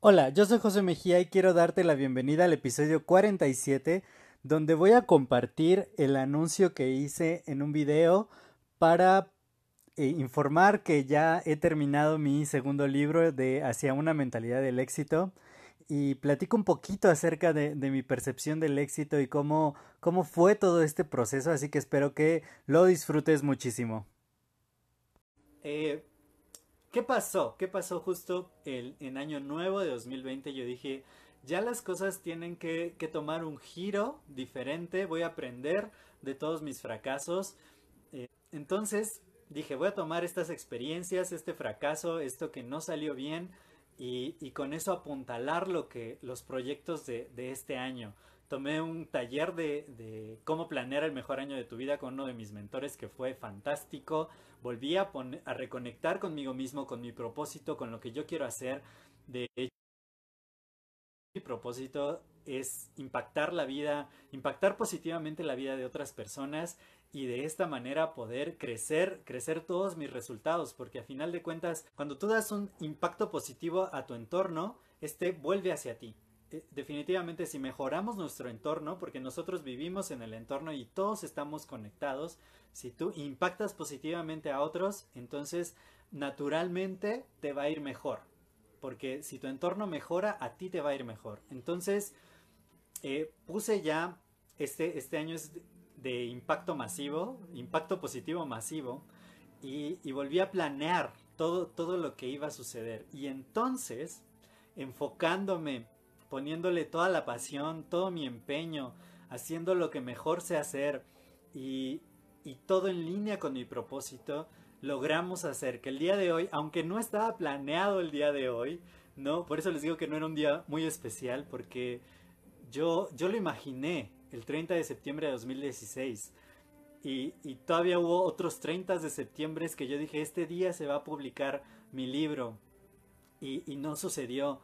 Hola, yo soy José Mejía y quiero darte la bienvenida al episodio 47 donde voy a compartir el anuncio que hice en un video para eh, informar que ya he terminado mi segundo libro de Hacia una mentalidad del éxito y platico un poquito acerca de, mi percepción del éxito y cómo, cómo fue todo este proceso, así que espero que lo disfrutes muchísimo. Eh, ¿Qué pasó? ¿Qué pasó justo el, en año nuevo de 2020? Yo dije, ya las cosas tienen que, tomar un giro diferente, voy a aprender de todos mis fracasos. Eh, entonces dije, voy a tomar estas experiencias, este fracaso, esto que no salió bien y, con eso apuntalar lo que, los proyectos de, de este año tomé un taller de, cómo planear el mejor año de tu vida con uno de mis mentores que fue fantástico. Volví a, a reconectar conmigo mismo, con mi propósito, con lo que yo quiero hacer. De hecho, mi propósito es impactar la vida, impactar positivamente la vida de otras personas y de esta manera poder crecer, crecer todos mis resultados, porque a final de cuentas, cuando tú das un impacto positivo a tu entorno, este vuelve hacia ti. Eh, definitivamente si mejoramos nuestro entorno, porque nosotros vivimos en el entorno y todos estamos conectados, si tú impactas positivamente a otros, entonces naturalmente te va a ir mejor. Porque si tu entorno mejora, a ti te va a ir mejor. Entonces, eh, puse ya, este, este año es de impacto masivo, impacto positivo masivo, y, y volví a planear todo, todo lo que iba a suceder. Y entonces, enfocándome poniéndole toda la pasión, todo mi empeño, haciendo lo que mejor sé hacer y, todo en línea con mi propósito, logramos hacer que el día de hoy, aunque no estaba planeado el día de hoy, ¿no? Por eso les digo que no era un día muy especial, porque yo, yo lo imaginé el 30 de septiembre de 2016. Y, todavía hubo otros 30 de septiembre que yo dije, este día se va a publicar mi libro. Y no sucedió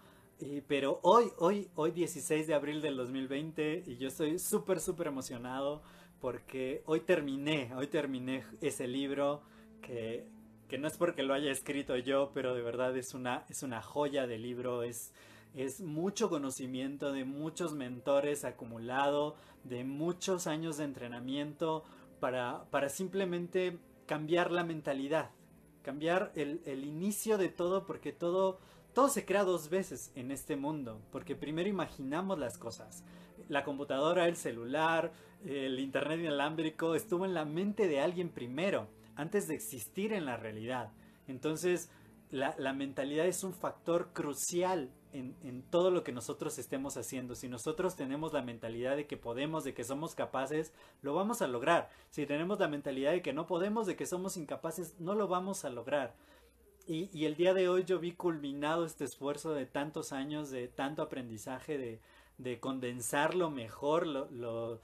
pero hoy, hoy, hoy 16 de abril del 2020 y yo estoy súper, súper emocionado porque hoy terminé, hoy terminé ese libro que, que, no es porque lo haya escrito yo, pero de verdad es una, es una joya de libro, es, es mucho conocimiento de muchos mentores acumulado, de muchos años de entrenamiento para, para simplemente cambiar la mentalidad, cambiar el, el inicio de todo porque todo todo se crea dos veces en este mundo, porque primero imaginamos las cosas. La computadora, el celular, el internet inalámbrico estuvo en la mente de alguien primero, antes de existir en la realidad. Entonces, la, mentalidad es un factor crucial en, en, todo lo que nosotros estemos haciendo. Si nosotros tenemos la mentalidad de que podemos, de que somos capaces, lo vamos a lograr. Si tenemos la mentalidad de que no podemos, de que somos incapaces, no lo vamos a lograr. Y, el día de hoy yo vi culminado este esfuerzo de tantos años, de tanto aprendizaje, de, de condensar lo mejor, lo,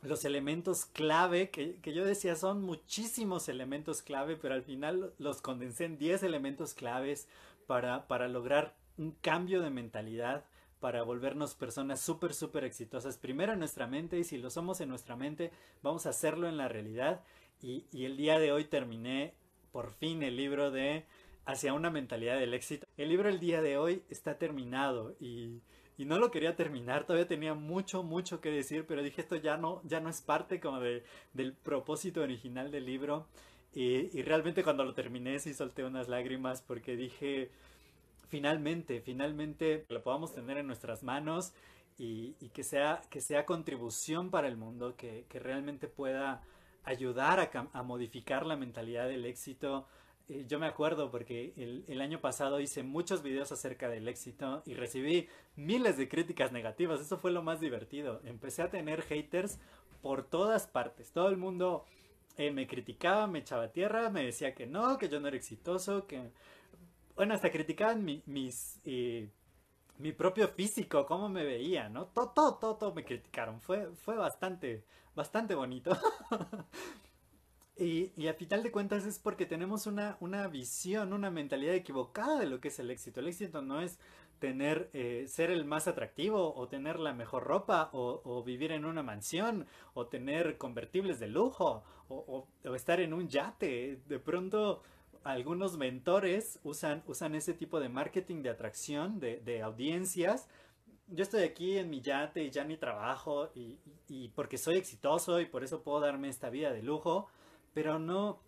los elementos clave, que, que, yo decía son muchísimos elementos clave, pero al final los condensé en 10 elementos claves para, para lograr un cambio de mentalidad, para volvernos personas súper, súper exitosas. Primero en nuestra mente y si lo somos en nuestra mente, vamos a hacerlo en la realidad. Y, y el día de hoy terminé por fin el libro de Hacia una mentalidad del éxito. El libro el día de hoy está terminado y, y no lo quería terminar, todavía tenía mucho, mucho que decir, pero dije esto ya no, ya no es parte como de, del propósito original del libro. Y, y realmente cuando lo terminé sí solté unas lágrimas porque dije, finalmente, finalmente lo podamos tener en nuestras manos y, y que, sea, que sea contribución para el mundo, que, que realmente pueda ayudar a, modificar la mentalidad del éxito. Eh, yo me acuerdo porque el, año pasado hice muchos videos acerca del éxito y recibí miles de críticas negativas. Eso fue lo más divertido. Empecé a tener haters por todas partes. Todo el mundo eh, me criticaba, me echaba tierra, me decía que no, que yo no era exitoso, que... Bueno, hasta criticaban mi, mis... Eh, mi propio físico, cómo me veía, ¿no? Todo, todo, todo, todo me criticaron. Fue, fue bastante, bastante bonito. y, y, a final de cuentas es porque tenemos una, una visión, una mentalidad equivocada de lo que es el éxito. El éxito no es tener, eh, ser el más atractivo o tener la mejor ropa o, vivir en una mansión o tener convertibles de lujo o, estar en un yate. De pronto algunos mentores usan, usan ese tipo de marketing de atracción, de, audiencias. Yo estoy aquí en mi yate y ya ni trabajo y, y porque soy exitoso y por eso puedo darme esta vida de lujo, pero no,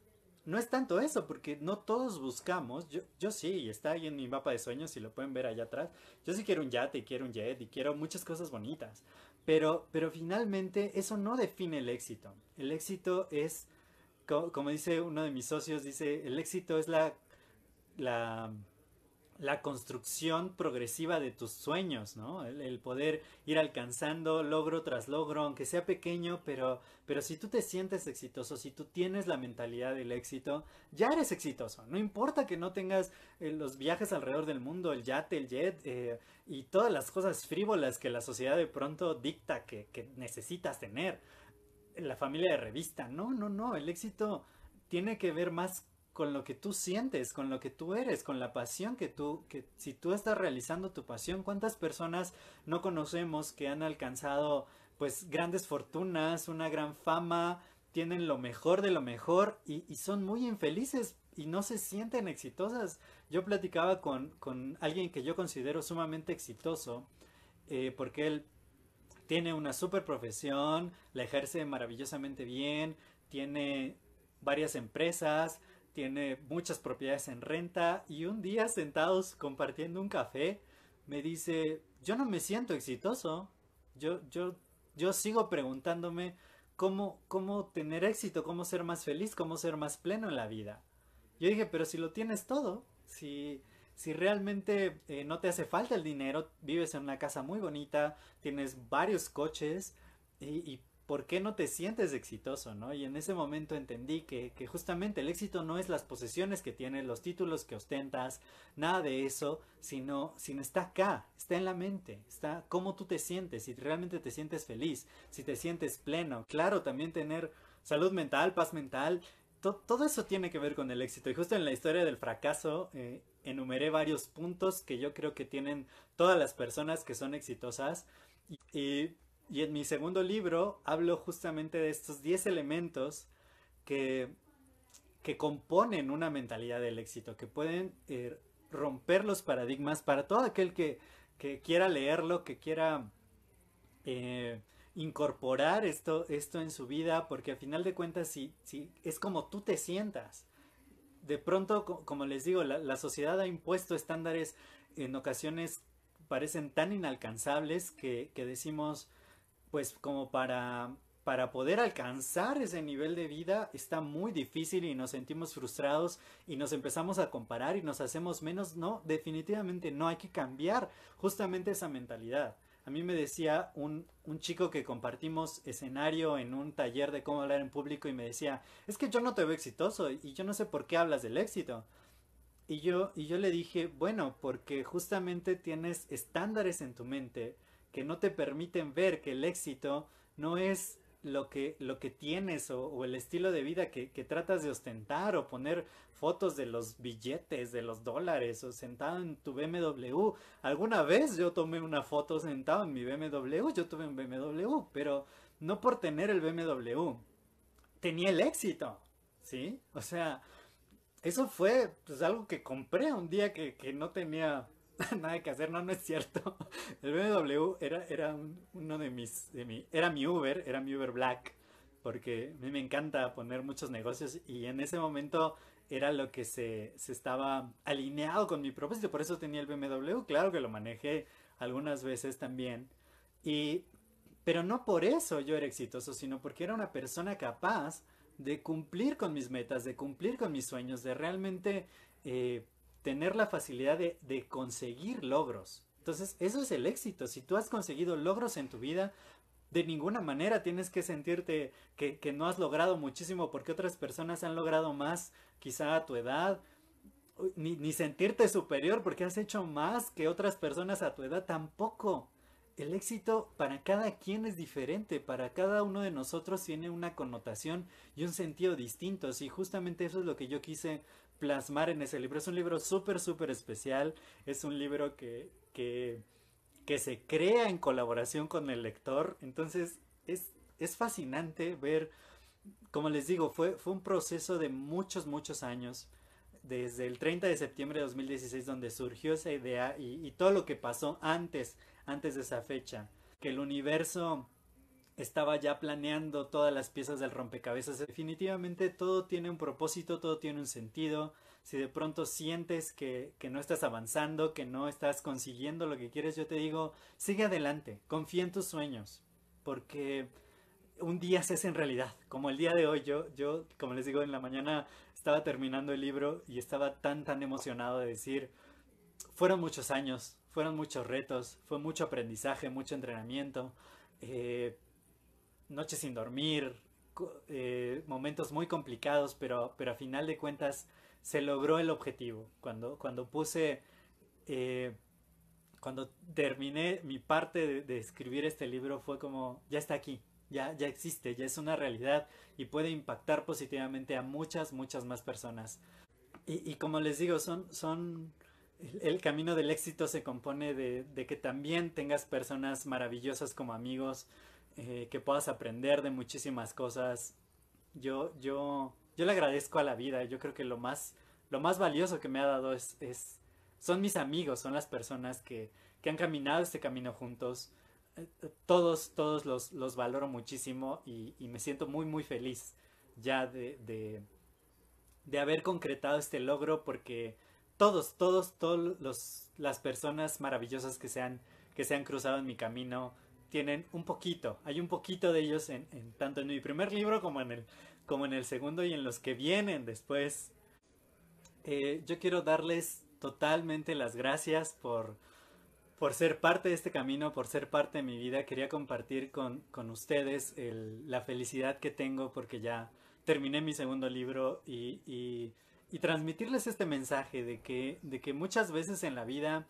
no es tanto eso, porque no todos buscamos, yo, yo sí, está ahí en mi mapa de sueños, si lo pueden ver allá atrás, yo sí quiero un yate y quiero un jet y quiero muchas cosas bonitas, pero, pero finalmente eso no define el éxito. El éxito es, como, dice uno de mis socios, dice, el éxito es la, la construcción progresiva de tus sueños, ¿no? El, poder ir alcanzando logro tras logro, aunque sea pequeño, pero, pero si tú te sientes exitoso, si tú tienes la mentalidad del éxito, ya eres exitoso. No importa que no tengas eh, los viajes alrededor del mundo, el yate, el jet eh, y todas las cosas frívolas que la sociedad de pronto dicta que necesitas tener. La familia de revista, no, no, no, el éxito tiene que ver más con lo que tú sientes, con lo que tú eres, con la pasión que tú, que si tú estás realizando tu pasión, ¿cuántas personas no conocemos que han alcanzado pues grandes fortunas, una gran fama, tienen lo mejor de lo mejor y, son muy infelices y no se sienten exitosas? Yo platicaba con, con alguien que yo considero sumamente exitoso eh, porque él tiene una super profesión, la ejerce maravillosamente bien, tiene varias empresas, tiene muchas propiedades en renta y un día sentados compartiendo un café me dice, yo no me siento exitoso, yo, yo, yo sigo preguntándome cómo, cómo tener éxito, cómo ser más feliz, cómo ser más pleno en la vida. Yo dije, pero si lo tienes todo, si, si realmente eh, no te hace falta el dinero, vives en una casa muy bonita, tienes varios coches y, ¿por qué no te sientes exitoso, no? Y en ese momento entendí que, que, justamente el éxito no es las posesiones que tienes, los títulos que ostentas, nada de eso, sino, sino está acá, está en la mente, está cómo tú te sientes, si realmente te sientes feliz, si te sientes pleno. Claro, también tener salud mental, paz mental, todo eso tiene que ver con el éxito. Y justo en la historia del fracaso eh, enumeré varios puntos que yo creo que tienen todas las personas que son exitosas. y en mi segundo libro hablo justamente de estos 10 elementos que, que componen una mentalidad del éxito, que pueden eh, romper los paradigmas para todo aquel que, que quiera leerlo, que quiera eh, incorporar esto, esto en su vida, porque al final de cuentas si, si es como tú te sientas. De pronto, como les digo, la, la sociedad ha impuesto estándares en ocasiones parecen tan inalcanzables que, que decimos, pues como para, para poder alcanzar ese nivel de vida está muy difícil y nos sentimos frustrados y nos empezamos a comparar y nos hacemos menos. No, definitivamente no hay que cambiar justamente esa mentalidad. A mí me decía un, un, chico que compartimos escenario en un taller de cómo hablar en público y me decía, es que yo no te veo exitoso y yo no sé por qué hablas del éxito. Y yo, y yo le dije, bueno, porque justamente tienes estándares en tu mente que no te permiten ver que el éxito no es lo que, lo que tienes o, el estilo de vida que, tratas de ostentar o poner fotos de los billetes, de los dólares o sentado en tu BMW. Alguna vez yo tomé una foto sentado en mi BMW, yo tuve un BMW, pero no por tener el BMW. Tenía el éxito, ¿sí? O sea, eso fue pues, algo que compré un día que, que no tenía nada que hacer, no, no es cierto. El BMW era, era uno de mis, de mi, era mi Uber, era mi Uber Black, porque a mí me encanta poner muchos negocios y en ese momento era lo que se, se estaba alineado con mi propósito, por eso tenía el BMW, claro que lo manejé algunas veces también, y, pero no por eso yo era exitoso, sino porque era una persona capaz de cumplir con mis metas, de cumplir con mis sueños, de realmente eh, tener la facilidad de, conseguir logros. Entonces, eso es el éxito. Si tú has conseguido logros en tu vida, de ninguna manera tienes que sentirte que, no has logrado muchísimo porque otras personas han logrado más quizá a tu edad ni, ni sentirte superior porque has hecho más que otras personas a tu edad tampoco. El éxito para cada quien es diferente, para cada uno de nosotros tiene una connotación y un sentido distintos y justamente eso es lo que yo quise plasmar en ese libro. Es un libro súper, súper especial, es un libro que, que, que se crea en colaboración con el lector, entonces es, es fascinante ver, como les digo, fue, fue un proceso de muchos, muchos años desde el 30 de septiembre de 2016 donde surgió esa idea y, todo lo que pasó antes, antes de esa fecha, que el universo estaba ya planeando todas las piezas del rompecabezas. Definitivamente todo tiene un propósito, todo tiene un sentido. Si de pronto sientes que, que, no estás avanzando, que no estás consiguiendo lo que quieres, yo te digo, sigue adelante, confía en tus sueños, porque un día se hace en realidad, como el día de hoy. Yo, yo, como les digo, en la mañana estaba terminando el libro y estaba tan, tan emocionado de decir, fueron muchos años, fueron muchos retos, fue mucho aprendizaje, mucho entrenamiento, eh, noches sin dormir, eh, momentos muy complicados, pero, pero a final de cuentas se logró el objetivo. Cuando, cuando puse, eh, cuando terminé mi parte de, escribir este libro fue como, ya está aquí, ya, ya existe, ya es una realidad y puede impactar positivamente a muchas, muchas más personas. Y, y como les digo, son, son, el, camino del éxito se compone de, de, que también tengas personas maravillosas como amigos, eh, que puedas aprender de muchísimas cosas. Yo, yo, yo le agradezco a la vida, yo creo que lo más, lo más valioso que me ha dado es, es son mis amigos, son las personas que, que han caminado este camino juntos, todos, todos los, los valoro muchísimo y, y, me siento muy, muy feliz ya de, de, de, haber concretado este logro porque todos, todos, los, las personas maravillosas que se, han, que se han cruzado en mi camino tienen un poquito, hay un poquito de ellos en, tanto en mi primer libro como en el, como en el segundo y en los que vienen después. Eh, yo quiero darles totalmente las gracias por, por ser parte de este camino, por ser parte de mi vida. Quería compartir con, con ustedes la felicidad que tengo porque ya terminé mi segundo libro y, y, transmitirles este mensaje de que, de que muchas veces en la vida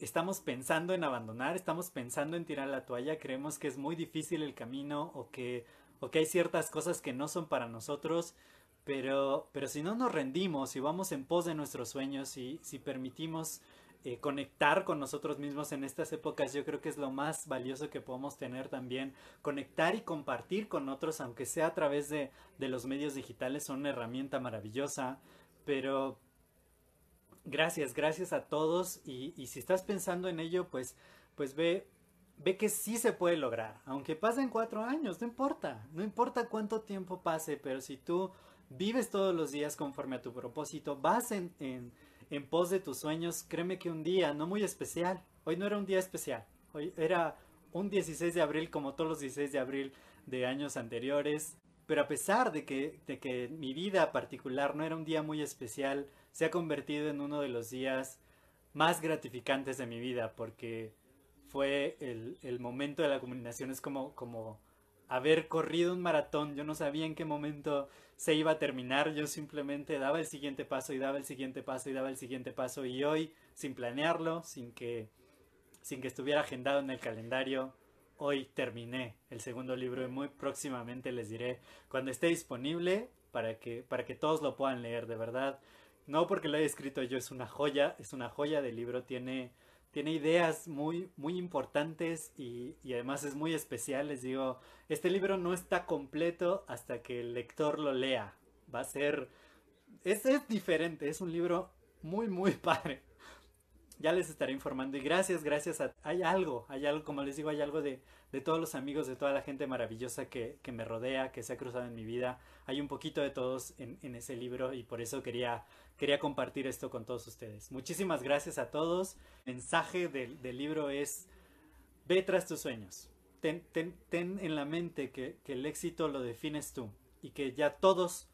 estamos pensando en abandonar, estamos pensando en tirar la toalla, creemos que es muy difícil el camino o que, o que hay ciertas cosas que no son para nosotros. Pero, pero si no nos rendimos, si vamos en pos de nuestros sueños, y si permitimos eh, conectar con nosotros mismos en estas épocas yo creo que es lo más valioso que podemos tener también. Conectar y compartir con otros, aunque sea a través de, de los medios digitales, son una herramienta maravillosa. Pero gracias, gracias a todos. Y, si estás pensando en ello, pues, pues ve, ve que sí se puede lograr. Aunque pasen cuatro años, no importa. No importa cuánto tiempo pase, pero si tú vives todos los días conforme a tu propósito, vas en, en en pos de tus sueños, créeme que un día no muy especial, hoy no era un día especial, hoy era un 16 de abril como todos los 16 de abril de años anteriores, pero a pesar de que, de que mi vida particular no era un día muy especial, se ha convertido en uno de los días más gratificantes de mi vida porque fue el, el momento de la comunicación, es como, como haber corrido un maratón, yo no sabía en qué momento se iba a terminar, yo simplemente daba el siguiente paso y daba el siguiente paso y daba el siguiente paso. Y hoy, sin planearlo, sin que, sin que estuviera agendado en el calendario, hoy terminé el segundo libro y muy próximamente les diré cuando esté disponible para que, para que todos lo puedan leer, de verdad. No porque lo haya escrito yo, es una joya, es una joya de libro, tiene tiene ideas muy, muy importantes y, y, además es muy especial. Les digo, este libro no está completo hasta que el lector lo lea. Va a ser... Es, es diferente, es un libro muy, muy padre. Ya les estaré informando y gracias, gracias a... Hay algo, hay algo, como les digo, hay algo de, de todos los amigos, de toda la gente maravillosa que, que, me rodea, que se ha cruzado en mi vida. Hay un poquito de todos en, en ese libro y por eso quería quería compartir esto con todos ustedes. Muchísimas gracias a todos. El mensaje del, del libro es, ve tras tus sueños. Ten, ten, ten en la mente que, que, el éxito lo defines tú y que ya todos,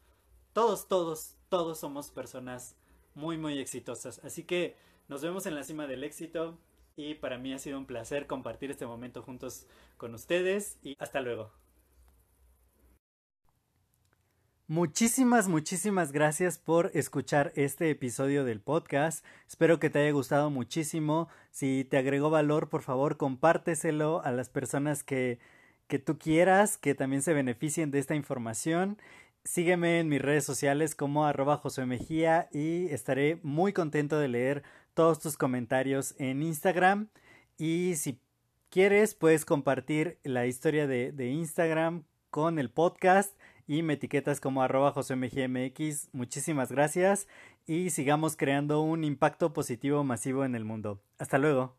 todos, todos, todos somos personas muy, muy exitosas. Así que nos vemos en la cima del éxito y para mí ha sido un placer compartir este momento juntos con ustedes y hasta luego. Muchísimas, muchísimas gracias por escuchar este episodio del podcast. Espero que te haya gustado muchísimo. Si te agregó valor, por favor, compárteselo a las personas que, que tú quieras, que también se beneficien de esta información. Sígueme en mis redes sociales como arroba José Mejía y estaré muy contento de leer todos tus comentarios en Instagram. Y si quieres, puedes compartir la historia de, Instagram con el podcast y me etiquetas como arroba josemgmx. Muchísimas gracias y sigamos creando un impacto positivo masivo en el mundo. Hasta luego.